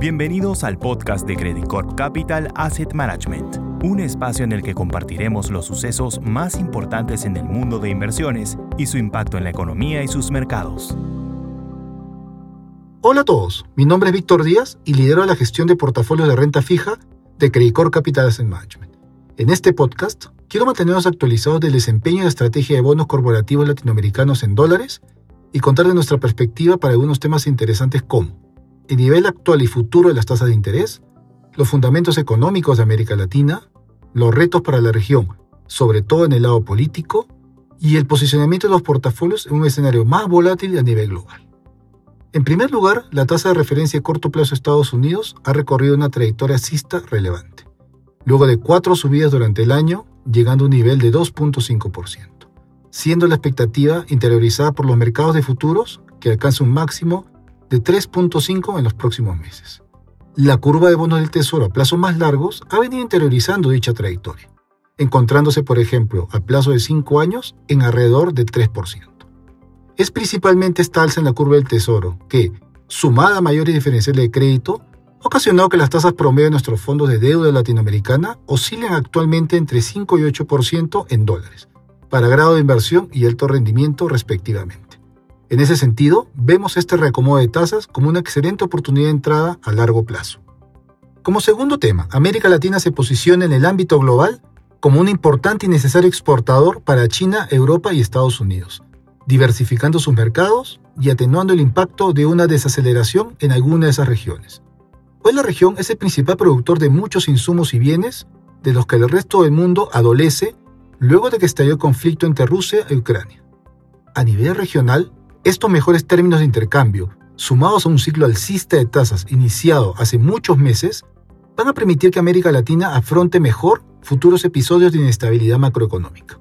Bienvenidos al podcast de Credit Corp Capital Asset Management, un espacio en el que compartiremos los sucesos más importantes en el mundo de inversiones y su impacto en la economía y sus mercados. Hola a todos, mi nombre es Víctor Díaz y lidero la gestión de portafolios de renta fija de Credit Corp Capital Asset Management. En este podcast quiero mantenernos actualizados del desempeño de estrategia de bonos corporativos latinoamericanos en dólares y contar de nuestra perspectiva para algunos temas interesantes como el nivel actual y futuro de las tasas de interés, los fundamentos económicos de América Latina, los retos para la región, sobre todo en el lado político, y el posicionamiento de los portafolios en un escenario más volátil a nivel global. En primer lugar, la tasa de referencia a corto plazo de Estados Unidos ha recorrido una trayectoria alcista relevante, luego de cuatro subidas durante el año, llegando a un nivel de 2.5%, siendo la expectativa interiorizada por los mercados de futuros que alcanza un máximo de 3.5 en los próximos meses. La curva de bonos del Tesoro a plazos más largos ha venido interiorizando dicha trayectoria, encontrándose, por ejemplo, a plazo de 5 años en alrededor del 3%. Es principalmente esta alza en la curva del Tesoro que, sumada a mayores diferenciales de crédito, ha ocasionado que las tasas promedio de nuestros fondos de deuda latinoamericana oscilen actualmente entre 5 y 8% en dólares, para grado de inversión y alto rendimiento respectivamente. En ese sentido, vemos este reacomodo de tasas como una excelente oportunidad de entrada a largo plazo. Como segundo tema, América Latina se posiciona en el ámbito global como un importante y necesario exportador para China, Europa y Estados Unidos, diversificando sus mercados y atenuando el impacto de una desaceleración en alguna de esas regiones. Hoy la región es el principal productor de muchos insumos y bienes de los que el resto del mundo adolece luego de que estalló el conflicto entre Rusia y Ucrania. A nivel regional, estos mejores términos de intercambio, sumados a un ciclo alcista de tasas iniciado hace muchos meses, van a permitir que América Latina afronte mejor futuros episodios de inestabilidad macroeconómica.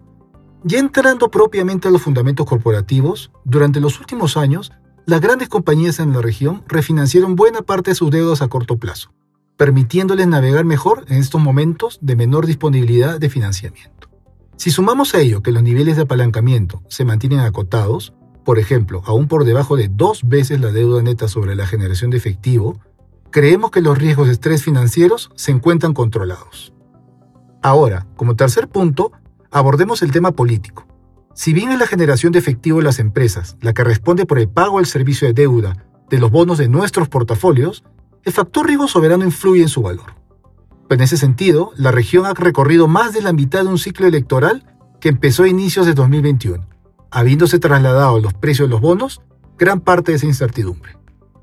Ya entrando propiamente a los fundamentos corporativos, durante los últimos años, las grandes compañías en la región refinanciaron buena parte de sus deudas a corto plazo, permitiéndoles navegar mejor en estos momentos de menor disponibilidad de financiamiento. Si sumamos a ello que los niveles de apalancamiento se mantienen acotados, por ejemplo, aún por debajo de dos veces la deuda neta sobre la generación de efectivo, creemos que los riesgos de estrés financieros se encuentran controlados. Ahora, como tercer punto, abordemos el tema político. Si bien es la generación de efectivo de las empresas la que responde por el pago del servicio de deuda de los bonos de nuestros portafolios, el factor riesgo soberano influye en su valor. En ese sentido, la región ha recorrido más de la mitad de un ciclo electoral que empezó a inicios de 2021 habiéndose trasladado los precios de los bonos, gran parte de esa incertidumbre.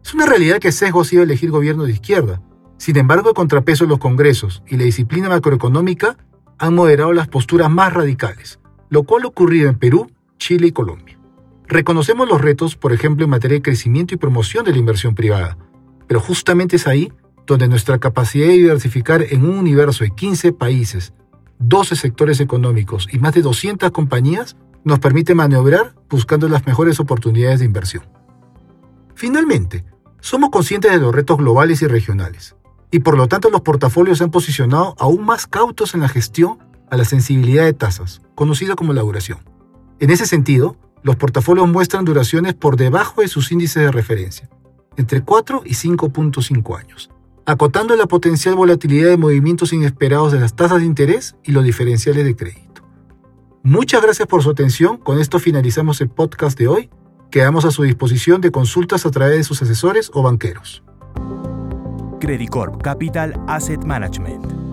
Es una realidad que sesgo ha sido elegir gobierno de izquierda. Sin embargo, el contrapeso de los congresos y la disciplina macroeconómica han moderado las posturas más radicales, lo cual ha ocurrido en Perú, Chile y Colombia. Reconocemos los retos, por ejemplo, en materia de crecimiento y promoción de la inversión privada, pero justamente es ahí donde nuestra capacidad de diversificar en un universo de 15 países, 12 sectores económicos y más de 200 compañías nos permite maniobrar buscando las mejores oportunidades de inversión. Finalmente, somos conscientes de los retos globales y regionales, y por lo tanto los portafolios se han posicionado aún más cautos en la gestión a la sensibilidad de tasas, conocida como la duración. En ese sentido, los portafolios muestran duraciones por debajo de sus índices de referencia, entre 4 y 5.5 años, acotando la potencial volatilidad de movimientos inesperados de las tasas de interés y los diferenciales de crédito. Muchas gracias por su atención. Con esto finalizamos el podcast de hoy. Quedamos a su disposición de consultas a través de sus asesores o banqueros. Credit Corp Capital Asset Management